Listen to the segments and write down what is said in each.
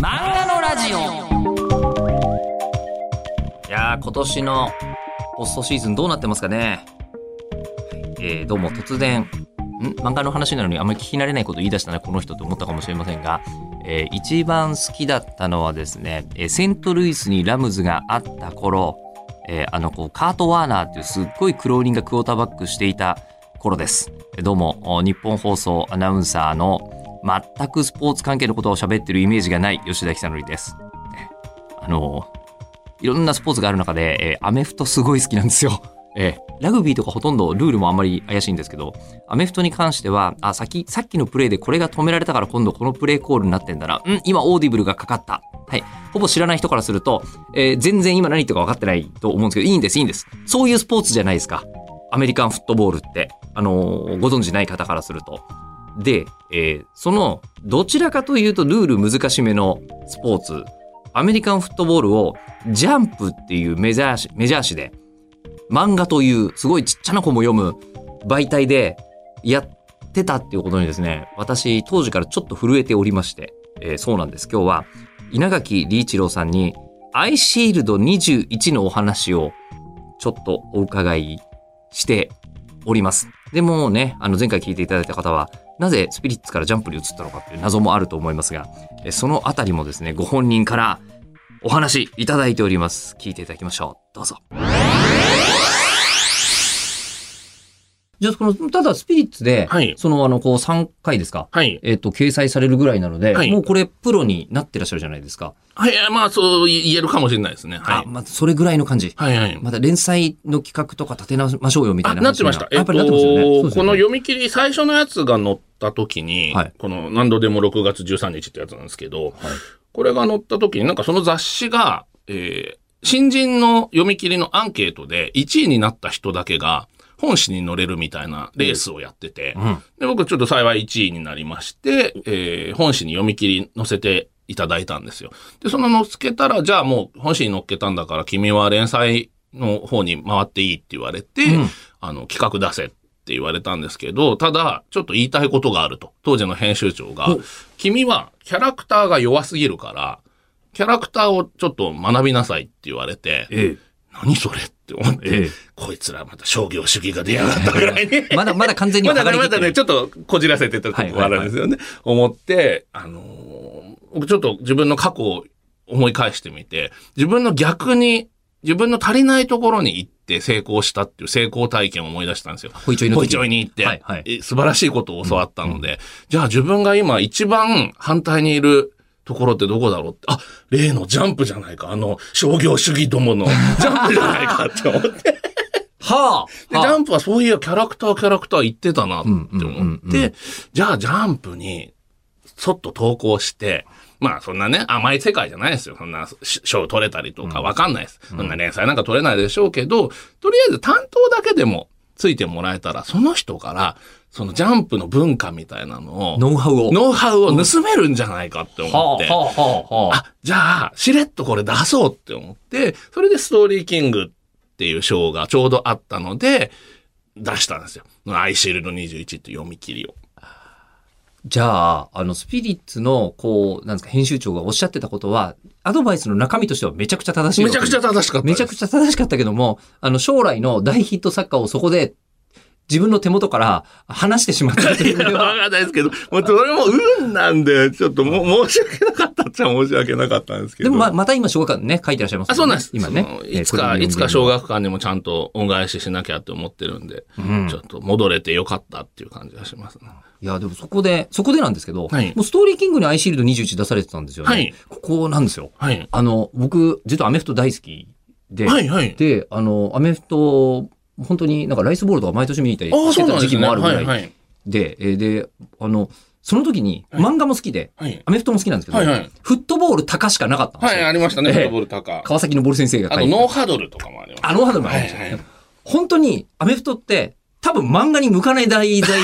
漫画のラジオ。いやー今年のポストシーズンどうなってますかね。えー、どうも突然ん？漫画の話なのにあんまり聞き慣れないこと言い出したなこの人と思ったかもしれませんが、えー、一番好きだったのはですね、えー、セントルイスにラムズがあった頃、えー、あのこうカート・ワーナーっていうすっごい苦労人がクォーターバックしていた頃です。どうも日本放送アナウンサーの全くスポーツ関係のことを喋ってるイメージがない吉田久典です。あの、いろんなスポーツがある中で、えー、アメフトすごい好きなんですよ。えー、ラグビーとかほとんどルールもあんまり怪しいんですけど、アメフトに関しては、あ、さっき、さっきのプレーでこれが止められたから今度このプレーコールになってんだな。うん今 audible がかかった。はい。ほぼ知らない人からすると、えー、全然今何言ってるか分かってないと思うんですけど、いいんです、いいんです。そういうスポーツじゃないですか。アメリカンフットボールって。あのー、ご存知ない方からすると。で、えー、そのどちらかというとルール難しめのスポーツアメリカンフットボールをジャンプっていうメジャーメジャー誌で漫画というすごいちっちゃな子も読む媒体でやってたっていうことにですね私当時からちょっと震えておりまして、えー、そうなんです今日は稲垣理一郎さんにアイシールド21のお話をちょっとお伺いしております。でもね、あの前回聞いていただいた方は、なぜスピリッツからジャンプに移ったのかっていう謎もあると思いますが、そのあたりもですね、ご本人からお話いただいております。聞いていただきましょう。どうぞ。じゃあ、この、ただスピリッツで、はい、その、あの、こう、3回ですか？はい。えっ、ー、と、掲載されるぐらいなので、はい、もうこれ、プロになってらっしゃるじゃないですか。はい、まあ、そう言えるかもしれないですね。はい。あ、まあ、それぐらいの感じ。はいはい。また連載の企画とか立てましょうよみたいななってました。やっぱりなってますよね。この読み切り、最初のやつが載った時に、はい、この何度でも6月13日ってやつなんですけど、はい、これが載った時に、なんかその雑誌が、えー、新人の読み切りのアンケートで1位になった人だけが、本誌に乗れるみたいなレースをやってて、うん、で僕ちょっと幸い1位になりまして、えー、本誌に読み切り載せていただいたんですよ。で、その載っけたら、じゃあもう本誌に載っけたんだから君は連載の方に回っていいって言われて、うん、あの、企画出せって言われたんですけど、ただ、ちょっと言いたいことがあると。当時の編集長が、君はキャラクターが弱すぎるから、キャラクターをちょっと学びなさいって言われて、ええ何それって思って、ええ、こいつらまた商業主義が出やがったぐらいに。まだまだ完全に まだまだね、ちょっとこじらせてたとこあるんですよね。思って、あのー、僕ちょっと自分の過去を思い返してみて、自分の逆に、自分の足りないところに行って成功したっていう成功体験を思い出したんですよ。ホイチョイのホイチョイに行って、はいはい、素晴らしいことを教わったので、うんうん、じゃあ自分が今一番反対にいるところってどこだろうって、あ、例のジャンプじゃないか。あの、商業主義どもの ジャンプじゃないかって思って。はあ、で、ジャンプはそういうキャラクターキャラクター言ってたなって思って、じゃあジャンプに、そっと投稿して、まあそんなね、甘い世界じゃないですよ。そんな賞取れたりとかわかんないです。うん、そんな連載なんか取れないでしょうけど、とりあえず担当だけでもついてもらえたら、その人から、そのジャンプの文化みたいなのを、ノウハウを。ノウハウを盗めるんじゃないかって思って、あ、じゃあ、しれっとこれ出そうって思って、それでストーリーキングっていう賞がちょうどあったので、出したんですよ。アイシールド21って読み切りを。じゃあ、あの、スピリッツの、こう、なんですか、編集長がおっしゃってたことは、アドバイスの中身としてはめちゃくちゃ正しい。めちゃくちゃ正しかった。めちゃくちゃ正しかったけども、あの、将来の大ヒット作家をそこで自分の手元から離してしまったっていう わかんないですけど、もうそれも運なんで、ちょっとも申し訳なかったっちゃ申し訳なかったんですけど。でもままた今小学館ね、書いてらっしゃいます、ね、あ、そうなんです。今ね。いつか、いつか小学館にもちゃんと恩返ししなきゃって思ってるんで、うん、ちょっと戻れてよかったっていう感じがしますね。いや、でもそこで、そこでなんですけど、はい、もうストーリーキングにアイシールド21出されてたんですよね。はい、ここなんですよ。はい、あの、僕、実はアメフト大好きで、はいはい、で、あの、アメフト本当になんかライスボールとか毎年見に行ったりしてた時期もあるぐらいで、で、で、あの、その時に漫画も好きで、はい、アメフトも好きなんですけど、はいはい、フットボール高しかなかったんですよ。はい、ありましたね、フットボール高。川崎のボール先生が書いてあと、ノーハドルとかもありました。あ、ノーハドルもありました、はいはい。本当にアメフトって多分漫画に向かない題材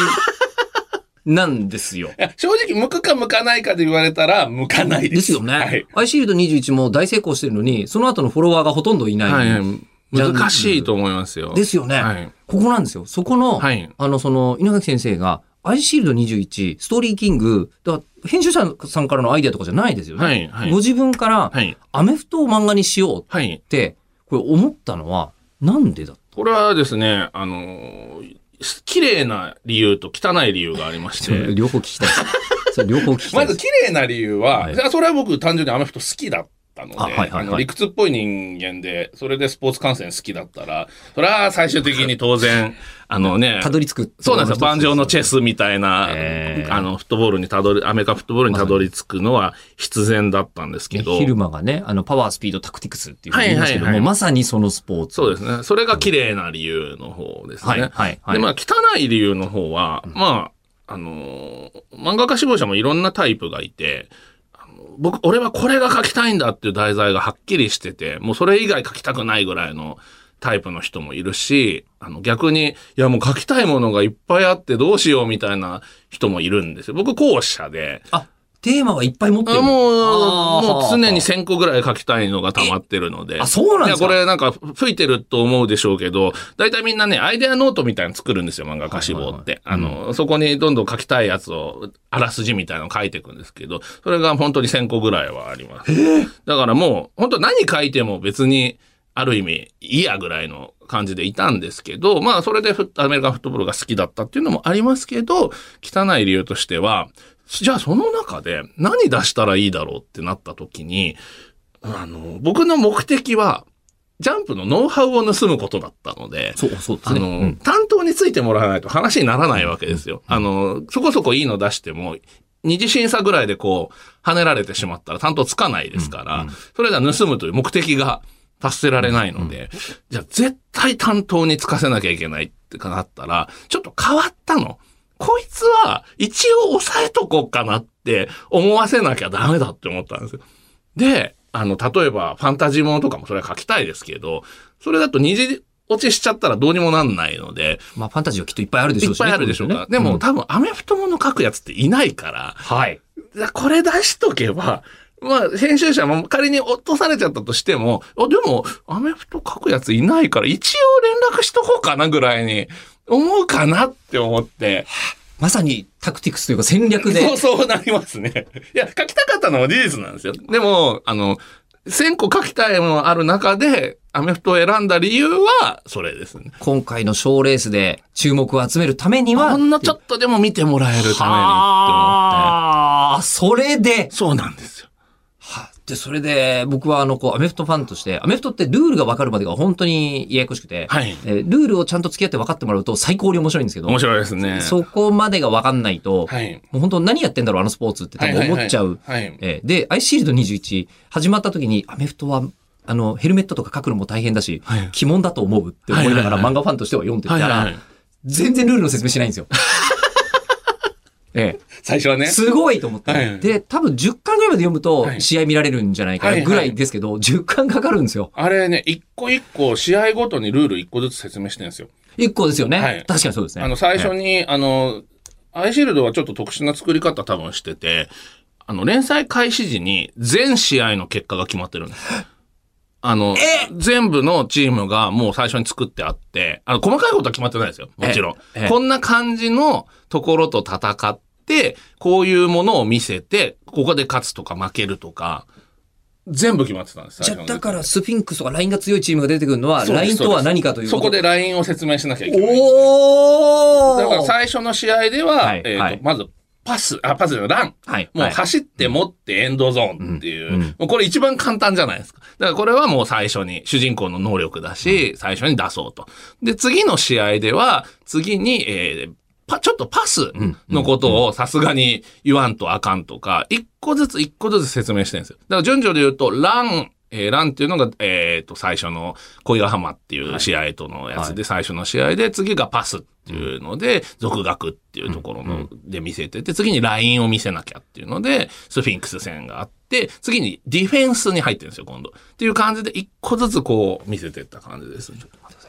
なんですよ。正直、向くか向かないかで言われたら、向かないです。ですよね。はい、アイシールド21も大成功してるのに、その後のフォロワーがほとんどいない。はいはい難しいと思いますよ。ですよね。はい、ここなんですよ。そこの、はい、あの、その、稲垣先生が、アイシールド21、ストーリーキング、だ編集者さんからのアイデアとかじゃないですよね。はいはいご自分から、はい。アメフトを漫画にしようっはい。て、これ思ったのは、なんでだこれはですね、あのー綺麗な理由と汚い理由がありまして。両方聞きたい両方聞きたい。まず綺麗な理由は、はいそれは僕単純にアメフト好きだったので、あはいはいはいあの理屈っぽい人間で、それでスポーツ観戦好きだったら、それは最終的に当然、あのね、たどり着く。そうなんですよ。盤上のチェス。スみたいな、えーあの、フットボールにたどり、アメリカフットボールにたどり着くのは必然だったんですけど。昼間がね、あの、パワー、スピード、タクティクスっていうふうに言いますけども、はいはいはいまさにそのスポーツ。そうですね。それが綺麗な理由の方ですね。はいはいはいで、まあ、汚い理由の方は、まあ、あのー漫画家志望者もいろんなタイプがいて、僕、俺はこれが書きたいんだっていう題材がはっきりしてて、もうそれ以外書きたくないぐらいのタイプの人もいるし、あの逆に、いやもう書きたいものがいっぱいあってどうしようみたいな人もいるんですよ。僕、後者で。あ、テーマはいっぱい持ってる。あもう、もう常に1000個ぐらい書きたいのが溜まってるので。あそうなんですか？いや、これなんか吹いてると思うでしょうけど、大体みんなね、アイデアノートみたいなの作るんですよ、漫画家志望って。あの、そこにどんどん書きたいやつを、あらすじみたいなのを書いていくんですけど、それが本当に1000個ぐらいはあります。だからもう、本当何書いても別に、ある意味、いいやぐらいの感じでいたんですけど、まあ、それでフットアメリカンフットボールが好きだったっていうのもありますけど、汚い理由としては、じゃあその中で何出したらいいだろうってなった時に、あの、僕の目的は、ジャンプのノウハウを盗むことだったので、そう、そうですね。あの、うん担当についてもらわないと話にならないわけですよ。あの、そこそこいいの出しても、二次審査ぐらいでこう、跳ねられてしまったら担当つかないですから、それでは盗むという目的が達せられないので、じゃあ絶対担当につかせなきゃいけないってなったら、ちょっと変わったの。こいつは一応抑えとこうかなって思わせなきゃダメだって思ったんですよ。で、あの、例えばファンタジーものとかもそれは書きたいですけど、それだと二次落ちしちゃったらどうにもなんないので、まあ、ファンタジーはきっといっぱいあるでしょしね。いうっぱいあるでしょうか。ねでも、ん多分アメフトもの書くやつっていないから、はい。これ出しとけば、まあ、編集者も仮に落とされちゃったとしても、あでも、アメフト書くやついないから、一応連絡しとこうかなぐらいに思うかなって思って。まさにタクティクスというか戦略で。そうそうなりますね。いや、書きたかったのは事実なんですよ。でも、あの、1000個書きたいものある中で、アメフトを選んだ理由は、それですね。今回の賞レースで注目を集めるためには。ほんのちょっとでも見てもらえるためにって思って。ああ、それで。そうなんですよ。はで、それで、僕はあの、こう、アメフトファンとして、アメフトってルールが分かるまでが本当にややこしくて、はいえールールをちゃんと付き合って分かってもらうと最高に面白いんですけど、面白いですね。そこまでが分かんないと、はい。もう本当何やってんだろう、あのスポーツって多分思っちゃう。はいはいはいはいえーで、アイシールド21始まった時に、アメフトは、あの、ヘルメットとか書くのも大変だし、はい鬼門だと思うって思いながらはいはいはい漫画ファンとしては読んでたらはいはいはい、全然ルールの説明しないんですよ。ええ、最初はね。すごいと思って。はいはいで、多分10巻ぐらいまで読むとはい試合見られるんじゃないかぐらいですけど、10巻かかるんですよ。あれね、一個一個、試合ごとにルール一個ずつ説明してるんですよ。1個ですよね。はい確かにそうですね。あの、最初えに、あの、アイシールドはちょっと特殊な作り方多分してて、あの、連載開始時に全試合の結果が決まってるんです。あの、全部のチームがもう最初に作ってあって、あの、細かいことは決まってないですよ。もちろん。ええこんな感じのところと戦って、こういうものを見せて、ここで勝つとか負けるとか、全部決まってたんです。じゃだからスフィンクスとかラインが強いチームが出てくるのは、ラインとは何かというそこでラインを説明しなきゃいけない。おーだから最初の試合では、はいえっ、と、はいまず、パス、あ、パスじゃない、ラン。はい。もうはい走って持ってエンドゾーンっていう、うんうんもうこれ一番簡単じゃないですか。だからこれはもう最初に主人公の能力だし、最初に出そうと。で、次の試合では、次に、えーパ、ちょっとパスのことをさすがに言わんとあかんとか、一個ずつ一個ずつ説明してるんですよ。だから順序で言うと、ラン、えーランっていうのが、えっ、と、最初の恋ヶ浜っていう試合とのやつで、最初の試合で、次がパスっていうので、続学っていうところの、で見せてて、次にラインを見せなきゃっていうので、スフィンクス戦があって、次にディフェンスに入ってるんですよ、今度。っていう感じで、一個ずつこう見せてった感じです。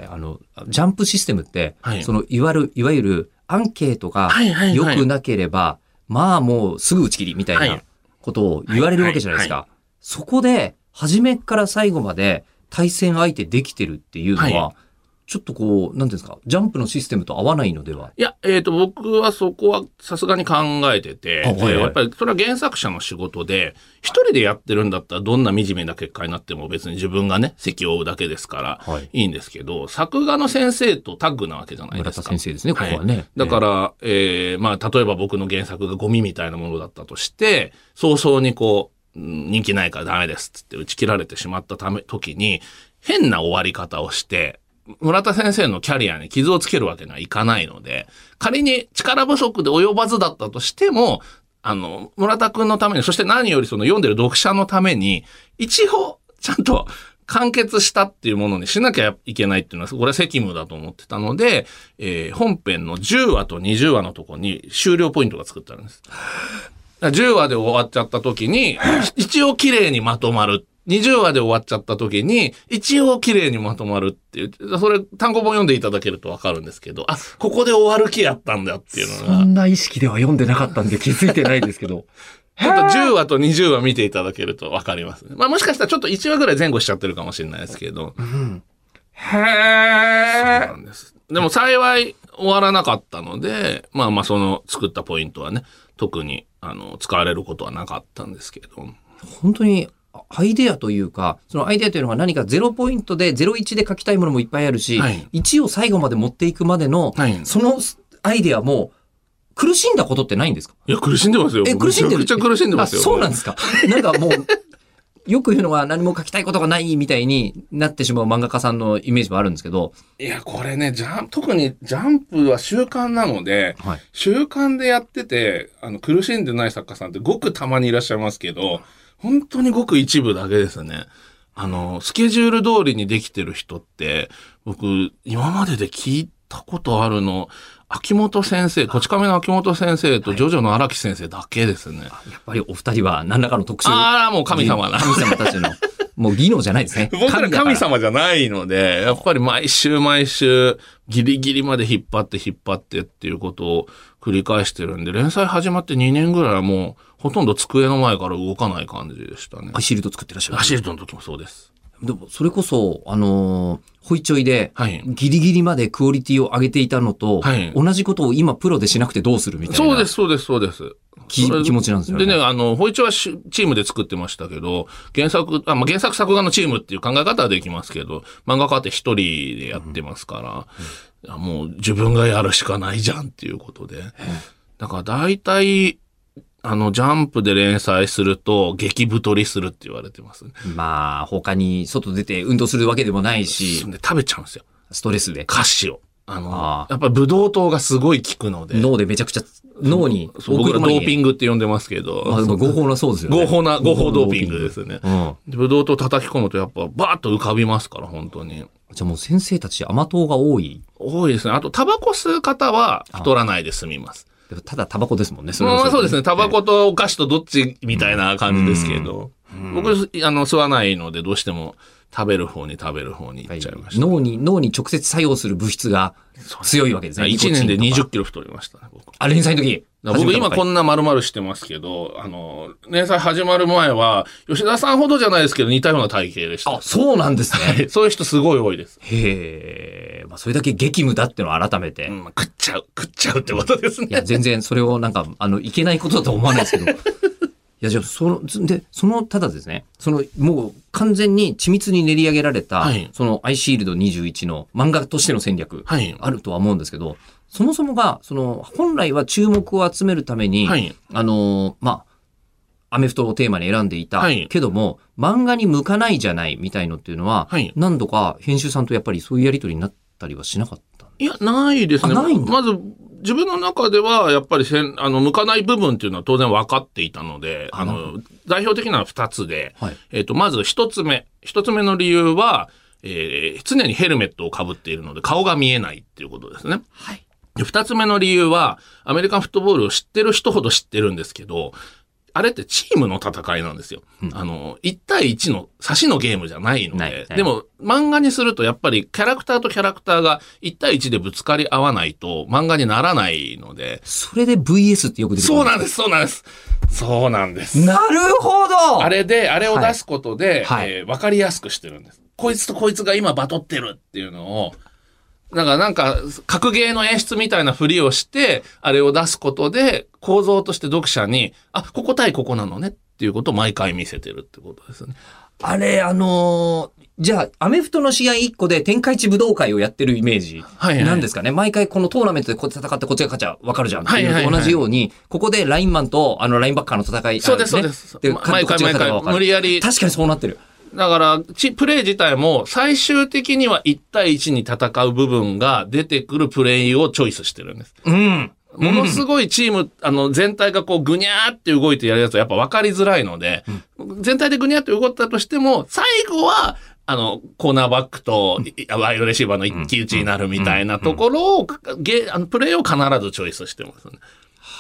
あの、ジャンプシステムって、はいその、いわゆる、いわゆる、アンケートがはいはいはい。良くなければ、まあもうすぐ打ち切りみたいはない。ことを言われるわけじゃないですか。はそこで、初めから最後まで対戦相手できてるっていうのは、はちょっとこう、なんていうんですか、ジャンプのシステムと合わないのでは？いや、えっ、ー、と、僕はそこはさすがに考えてて、はいはい、やっぱりそれは原作者の仕事で、一人でやってるんだったらどんな惨めな結果になっても別に自分がね、席を負うだけですから、い。いんですけど、はい、作画の先生とタッグなわけじゃないですか。先生ですね、ここはね。はい、だから、えー、まあ、例えば僕の原作がゴミみたいなものだったとして、早々にこう、人気ないからダメですって打ち切られてしまったため、時に、変な終わり方をして、村田先生のキャリアに傷をつけるわけにはいかないので、仮に力不足で及ばずだったとしても、あの、村田くんのために、そして何よりその読んでる読者のために、一応、ちゃんと完結したっていうものにしなきゃいけないっていうのは、これは責務だと思ってたので、えー、本編の10話と20話のとこに終了ポイントが作ってあるんです。10話で終わっちゃった時に、一応綺麗にまとまる20話で終わっちゃった時に、一応綺麗にまとまるっていう、それ単語本読んでいただけるとわかるんですけど、あ、ここで終わる気やったんだっていうのが。そんな意識では読んでなかったんで気づいてないですけど。ちょっと10話と20話見ていただけるとわかりますね。まあもしかしたらちょっと1話ぐらい前後しちゃってるかもしれないですけど。うん、へー。そうなんです。でも幸い終わらなかったので、まあまあその作ったポイントはね、特にあの使われることはなかったんですけど。本当にアイデアというか、そのアイデアというのが何か0ポイントで01で書きたいものもいっぱいあるし、はい、1を最後まで持っていくまでの、はい、そのアイデアも、苦しんだことってないんですか？いや、苦しんでますよ。え、苦しんでるめちゃくちゃ苦しんでますよ。そうなんですか。なんかもう、よく言うのは何も書きたいことがないみたいになってしまう漫画家さんのイメージもあるんですけど。いや、これね、ジャン特にジャンプは習慣なので、はい、習慣でやってて、あの、苦しんでない作家さんってごくたまにいらっしゃいますけど、本当にごく一部だけですね。あの、スケジュール通りにできてる人って、僕、今までで聞いたことあるの、秋元先生、こち亀の秋元先生とジョジョの荒木先生だけですね。やっぱりお二人は何らかの特殊。ああ、もう神様な。神様たちの。もう技能じゃないですね。僕ら神様じゃないので、やっぱり毎週毎週、ギリギリまで引っ張って引っ張ってっていうことを繰り返してるんで、連載始まって2年ぐらいはもう、ほとんど机の前から動かない感じでしたね。アシールド作ってらっしゃるアシールドの時もそうです。でも、それこそ、あのー、ホイチョイで、ギリギリまでクオリティを上げていたのと、はい、同じことを今プロでしなくてどうするみたいな。そうです、そうです、そうです。気気持ちなんですよね。でね、あの、ホイチョイはチームで作ってましたけど、原作、あまあ、原作作画のチームっていう考え方はできますけど、漫画家って一人でやってますから、うん、もう自分がやるしかないじゃんっていうことで。だから大体、あの、ジャンプで連載すると、激太りするって言われてます、ね。まあ、他に外出て運動するわけでもないし。食べちゃうんですよ。ストレスで。菓子を。あの、あやっぱブドウ糖がすごい効くので。脳でめちゃくちゃ、脳に。僕らドーピングって呼んでますけど。まあ、合法なそうですよね。合法な、合法ドーピングですね。うん。ブドウ糖叩き込むとやっぱバーッと浮かびますから、本当に。じゃあもう先生たち甘党が多い？多いですね。あと、タバコ吸う方は太らないで済みます。ただタバコですもんね。それまあそうですね。タバコとお菓子とどっちみたいな感じですけど。僕、あの、吸わないので、どうしても食べる方に食べる方に行っちゃいました。脳に、脳に直接作用する物質が強いわけですね。1年で20キロ太りました、ね、僕。あ、連載の時？僕今こんな丸々してますけど、あの、連載始まる前は、吉田さんほどじゃないですけど似たような体型でした。あ、そうなんですね。そういう人すごい多いです。へえ、まあそれだけ激務だってのを改めて。うん、食っちゃう、食っちゃうってことですね。いや、全然それをなんか、あの、いけないことだと思わないですけど。いや、じゃあ、その、で、その、ただですね、その、もう完全に緻密に練り上げられた、はい、その、アイシールド21の漫画としての戦略、あるとは思うんですけど、はい、そもそもが、その、本来は注目を集めるために、はい、あの、まあ、アメフトをテーマに選んでいた、けども、漫画に向かないじゃないみたいのっていうのは、何度か編集さんとやっぱりそういうやりとりになったりはしなかったいや、ないですね。まず、自分の中では、やっぱりせん、あの、向かない部分っていうのは当然分かっていたので、あの、代表的なのは二つで、はい、えっ、ー、と、まず一つ目。一つ目の理由は、えー、常にヘルメットをかぶっているので、顔が見えないっていうことですね。はい。二つ目の理由は、アメリカンフットボールを知ってる人ほど知ってるんですけど、あれってチームの戦いなんですよ。うん、あの、1対1の差しのゲームじゃないので、でも漫画にするとやっぱりキャラクターとキャラクターが1対1でぶつかり合わないと漫画にならないので。それで VS ってよく出てくるそうなんです、そうなんです。そうなんです。なるほどあれで、あれを出すことで、はい、えー、わかりやすくしてるんです。こいつとこいつが今バトってるっていうのを、なんか、なんか、格ゲーの演出みたいなふりをして、あれを出すことで、構造として読者に、あ、ここ対ここなのねっていうことを毎回見せてるってことですね。あれ、あのー、じゃあ、アメフトの試合1個で天下一武道会をやってるイメージなんですかね？はいはい、毎回このトーナメントでこう戦ってこっちが勝ちゃわかるじゃんっていう同じように、ここでラインマンとあのラインバッカーの戦い、そうです、そうです。で、毎回毎回無理やり。確かにそうなってる。だから、プレイ自体も最終的には1対1に戦う部分が出てくるプレイをチョイスしてるんです。うん。ものすごいチーム、あの、全体がこう、ぐにゃーって動いてやるやつはやっぱ分かりづらいので、うん、全体でぐにゃーって動ったとしても、最後は、あの、コーナーバックと、ワイドレシーバーの一騎打ちになるみたいなところを、ゲあのプレイを必ずチョイスしてますね。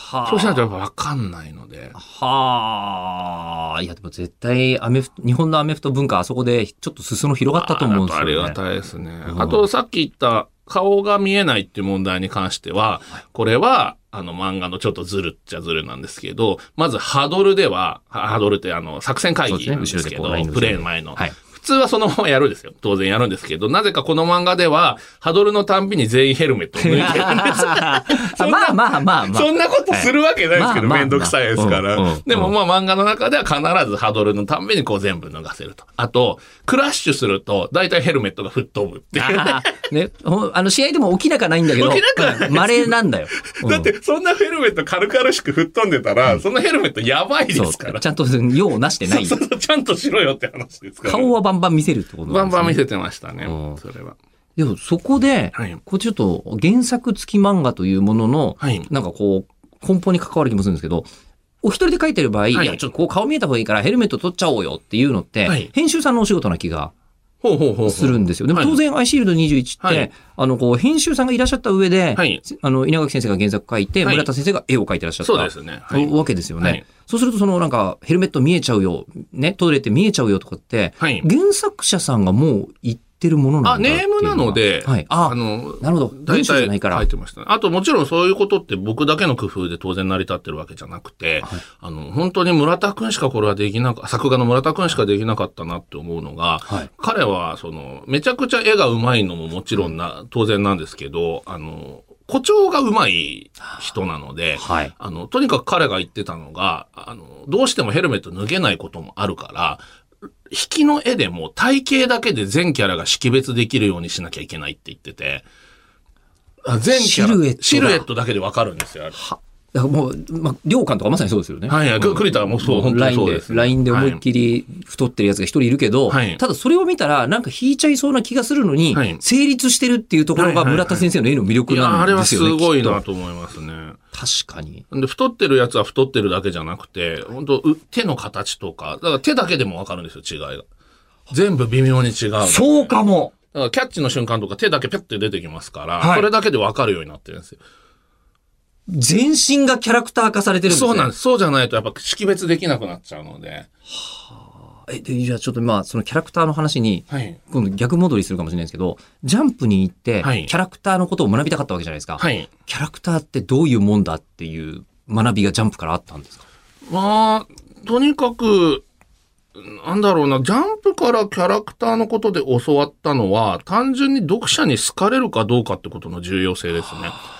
はあ、そうしないとやっぱ分かんないので。はあ。いや、でも絶対、アメフト、日本のアメフト文化、あそこでちょっと裾野広がったと思うんですよね。ありがたいですね。あと、さっき言った顔が見えないっていう問題に関しては、これは、あの漫画のちょっとずるっちゃずるなんですけど、まずハドルでは、ハドルってあの作戦会議なんですけど、ね、プレー前の。はい通はそのままやるんですよ。当然やるんですけど、なぜかこの漫画では、ハドルのたんびに全員ヘルメットを脱いでるんです。まあまあまあまあ。そんなことするわけないですけど、めんどくさいですから。でもまあ漫画の中では必ずハドルのたんびにこう全部脱がせると。あと、クラッシュすると、大体ヘルメットが吹っ飛ぶっていうね。ね、あの試合でも起きなかないんだけど、起きなかない。稀なんだよ。だって、そんなヘルメット軽々しく吹っ飛んでたら、そのヘルメットやばいですから。ちゃんと用をなしてない。そうそう、ちゃんとしろよって話ですから。顔はバンバン見せるってことバンバン見せてましたね、それは。でもそこで、はい、こうちょっと原作付き漫画というものの、はい、なんかこう、根本に関わる気もするんですけど、お一人で書いてる場合、はい、いや、ちょっとこう顔見えた方がいいからヘルメット取っちゃおうよっていうのって、はい、編集さんのお仕事な気がするんですよ。でも当然、アイシールド21って、はい、あの、こう、編集さんがいらっしゃった上で、はい、あの、稲垣先生が原作書いて、村田先生が絵を描いてらっしゃった、そうですね。わけですよね。そうすると、その、なんか、ヘルメット見えちゃうよ、ね、トイレって見えちゃうよとかって、原作者さんがもう言ってるものなんだあ、ネームなので、はい。あ、あの、なるほど。大体書いてました、ね。あともちろんそういうことって僕だけの工夫で当然成り立ってるわけじゃなくて、はい、あの、本当に村田くんしかこれはできなか、作画の村田くんしかできなかったなって思うのが、はい、彼は、その、めちゃくちゃ絵が上手いのももちろんな、当然なんですけど、あの、誇張が上手い人なので、はい、あの、とにかく彼が言ってたのが、あの、どうしてもヘルメット脱げないこともあるから、引きの絵でも体型だけで全キャラが識別できるようにしなきゃいけないって言ってて、全キャラ、シルエットだけでわかるんですよ。だからもう、まあ、良寛とかまさにそうですよね。はいはい。栗田もそう、本当にそうです、ね。ラインで思いっきり太ってるやつが一人いるけど、はい、ただそれを見たら、なんか引いちゃいそうな気がするのに、はい、成立してるっていうところが村田先生の絵の魅力なんですよね。あれはすごいなと思いますね。確かに。で、太ってるやつは太ってるだけじゃなくて、本当手の形とか、だから手だけでもわかるんですよ、違いが。全部微妙に違う。そうかも。だからキャッチの瞬間とか手だけピャッて出てきますから、はい、それだけでわかるようになってるんですよ。全身がキャラクター化されてるんですね。そうなんです。そうじゃないとやっぱ識別できなくなっちゃうので。はあ。え、で、じゃあちょっとまあ、そのキャラクターの話に、今度逆戻りするかもしれないですけど、ジャンプに行って、キャラクターのことを学びたかったわけじゃないですか。はい。キャラクターってどういうもんだっていう学びがジャンプからあったんですか？まあ、とにかく、なんだろうな、ジャンプからキャラクターのことで教わったのは、単純に読者に好かれるかどうかってことの重要性ですね。あ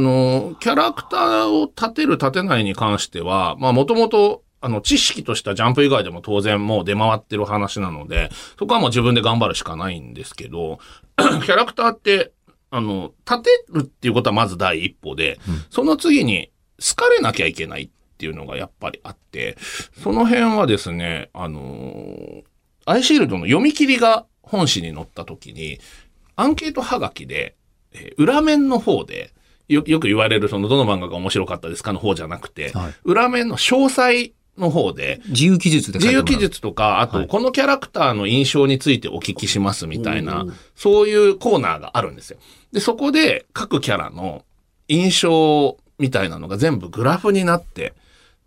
の、キャラクターを立てる立てないに関しては、まあもともと、あの、知識としたジャンプ以外でも当然もう出回ってる話なので、そこはもう自分で頑張るしかないんですけど、キャラクターって、あの、立てるっていうことはまず第一歩で、うん、その次に好かれなきゃいけないっていうのがやっぱりあって、その辺はですね、あのアイシールドの読み切りが本誌に載った時に、アンケートはがきで、えー、裏面の方で、よよく言われるそのどの漫画が面白かったですかの方じゃなくて、はい、裏面の詳細の方で、自由記述で自由記述とか、あと、このキャラクターの印象についてお聞きしますみたいな、そういうコーナーがあるんですよ。で、そこで各キャラの印象みたいなのが全部グラフになって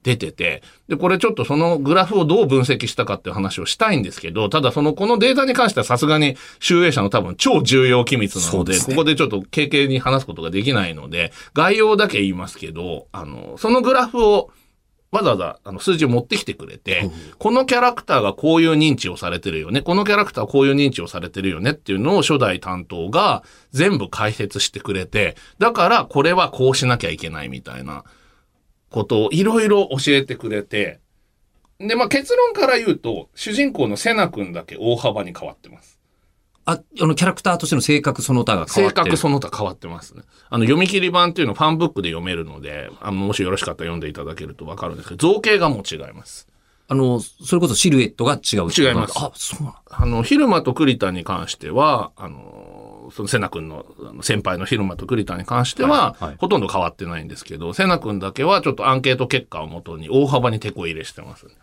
出てて、で、これちょっとそのグラフをどう分析したかっていう話をしたいんですけど、ただその、このデータに関してはさすがに集英社の多分超重要機密なので、でね、ここでちょっと経験に話すことができないので、概要だけ言いますけど、あの、そのグラフをわざわざあの数字を持ってきてくれて、このキャラクターがこういう認知をされてるよね、このキャラクターはこういう認知をされてるよねっていうのを初代担当が全部解説してくれて、だからこれはこうしなきゃいけないみたいなことをいろいろ教えてくれて、で、まあ結論から言うと、主人公のセナ君だけ大幅に変わってます。あ、あの、キャラクターとしての性格その他が変わってる性格その他変わってますね。あの、読み切り版っていうのをファンブックで読めるので、あの、もしよろしかったら読んでいただけるとわかるんですけど、造形がもう違います。あの、それこそシルエットが違う違います。あ、そうなんあの、ヒルマとクリタに関しては、あの、そのセナ君の先輩のヒルマとクリタに関しては、はいはい、ほとんど変わってないんですけど、セナ君だけはちょっとアンケート結果をもとに大幅に手こ入れしてます、ね。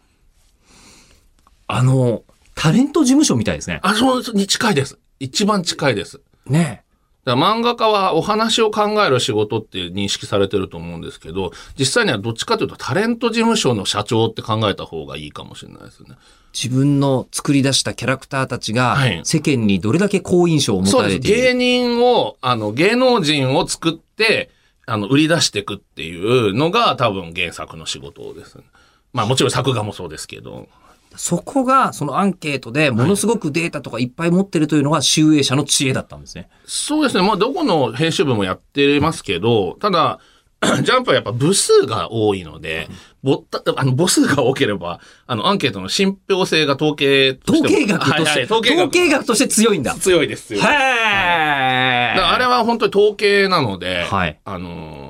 あの、タレント事務所みたいですね。あ、そう、に近いです。一番近いです。ねだ漫画家はお話を考える仕事って認識されてると思うんですけど、実際にはどっちかというとタレント事務所の社長って考えた方がいいかもしれないですね。自分の作り出したキャラクターたちが世間にどれだけ好印象を持たれている、はい、芸人を、あの、芸能人を作って、あの、売り出していくっていうのが多分原作の仕事です、ね。まあもちろん作画もそうですけど。そこが、そのアンケートでものすごくデータとかいっぱい持ってるというのが、集英社の知恵だったんですね。そうですね。まあ、どこの編集部もやってますけど、ただ、ジャンプはやっぱ部数が多いので、ぼったあの母数が多ければ、あの、アンケートの信憑性が統計として統計学として、はいはい、統計学統計学として強いんだ。強いです。はい、あれは本当に統計なので、はい、あのー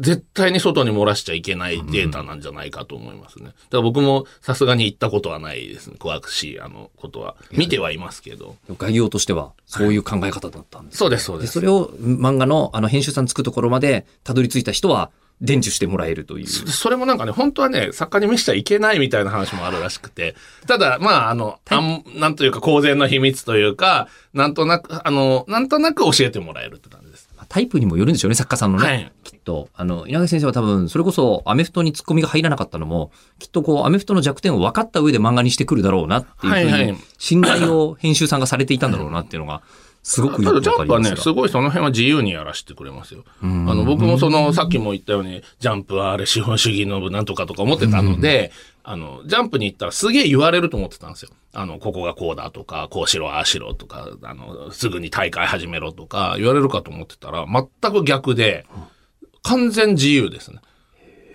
絶対に外に漏らしちゃいけないデータなんじゃないかと思いますね。だから僕もさすがに行ったことはないですね。詳しいあのことは。見てはいますけど。概要としてはそういう考え方だったんです、ね、そうです、そうです。それを漫画のあの編集さんつくところまでたどり着いた人は、伝授してもらえるというそ。れもなんかね、本当はね、作家に見せちゃいけないみたいな話もあるらしくて、ただ、まあ、あの、あんなんというか公然の秘密というか、なんとなく、あの、なんとなく教えてもらえるって感じです。タイプにもよるんでしょうね、作家さんのね。はい、きっと。あの、稲垣先生は多分、それこそアメフトにツッコミが入らなかったのも、きっとこう、アメフトの弱点を分かった上で漫画にしてくるだろうなっていうふうに、信頼を編集さんがされていたんだろうなっていうのが、すごくよくジャンプはね、すごいその辺は自由にやらせてくれますよ。あの、僕もその、さっきも言ったように、ジャンプはあれ資本主義のなんとかとか思ってたので、あの、ジャンプに行ったらすげえ言われると思ってたんですよ。あの、ここがこうだとか、こうしろ、ああしろとか、あの、すぐに大会始めろとか言われるかと思ってたら、全く逆で、完全自由ですね。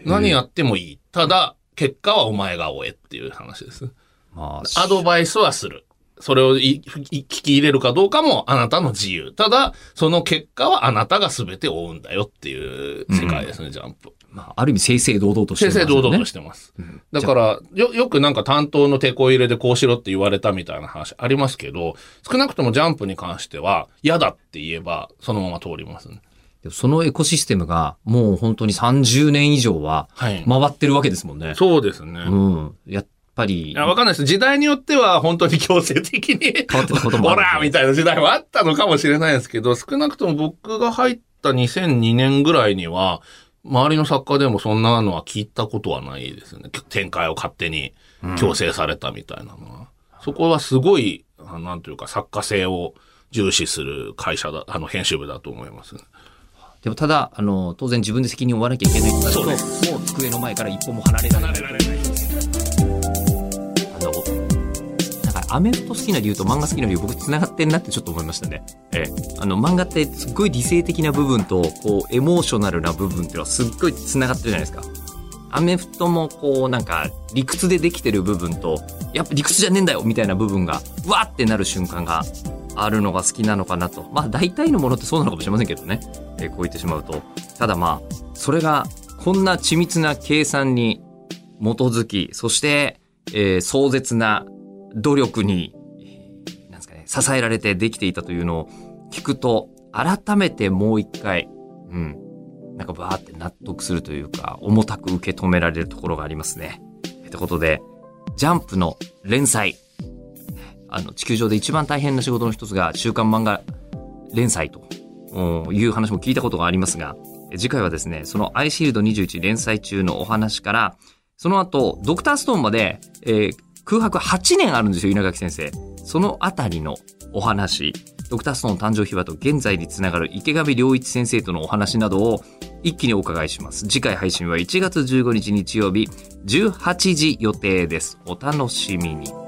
何やってもいい。ただ、結果はお前が終えっていう話です。まあ、アドバイスはする。それを聞き入れるかどうかもあなたの自由。ただ、その結果はあなたが全て追うんだよっていう世界ですね、うん、ジャンプ。まあ、ある意味正々堂々としてます、ね。正々堂々としてます。うん、だから、よ、よくなんか担当の手こ入れでこうしろって言われたみたいな話ありますけど、少なくともジャンプに関しては、嫌だって言えば、そのまま通りますね。そのエコシステムがもう本当に30年以上は回ってるわけですもんね。はい、そうですね。うん。やっぱり。いや、わかんないです。時代によっては本当に強制的に変わってたこともある。ほらみたいな時代はあったのかもしれないですけど、少なくとも僕が入った2002年ぐらいには、周りの作家でもそんなのは聞いたことはないですね。展開を勝手に強制されたみたいなのは。うん、そこはすごい、なんというか作家性を重視する会社だ、あの編集部だと思います、ね。でもただ、あの、当然自分で責任を負わなきゃいけない人だと、もう机の前から一歩も離れられない。アメフト好きな理由と漫画好きな理由僕繋がってんなってちょっと思いましたね。ええ。あの漫画ってすっごい理性的な部分と、こう、エモーショナルな部分っていうのはすっごい繋がってるじゃないですか。アメフトもこうなんか理屈でできてる部分と、やっぱ理屈じゃねえんだよみたいな部分が、うわーってなる瞬間があるのが好きなのかなと。まあ大体のものってそうなのかもしれませんけどね。えー、こう言ってしまうと。ただまあ、それがこんな緻密な計算に基づき、そして、えー、壮絶な努力に、なんですかね、支えられてできていたというのを聞くと、改めてもう一回、うん、なんかバーって納得するというか、重たく受け止められるところがありますね。ってことで、ジャンプの連載。あの、地球上で一番大変な仕事の一つが、週刊漫画連載という話も聞いたことがありますが、次回はですね、そのアイシールド21連載中のお話から、その後、ドクターストーンまで、えー、空白8年あるんですよ、稲垣先生。そのあたりのお話、ドクターストーン誕生秘話と現在につながる池上良一先生とのお話などを、一気にお伺いします。次回配信は1月15日日曜日18時予定です。お楽しみに。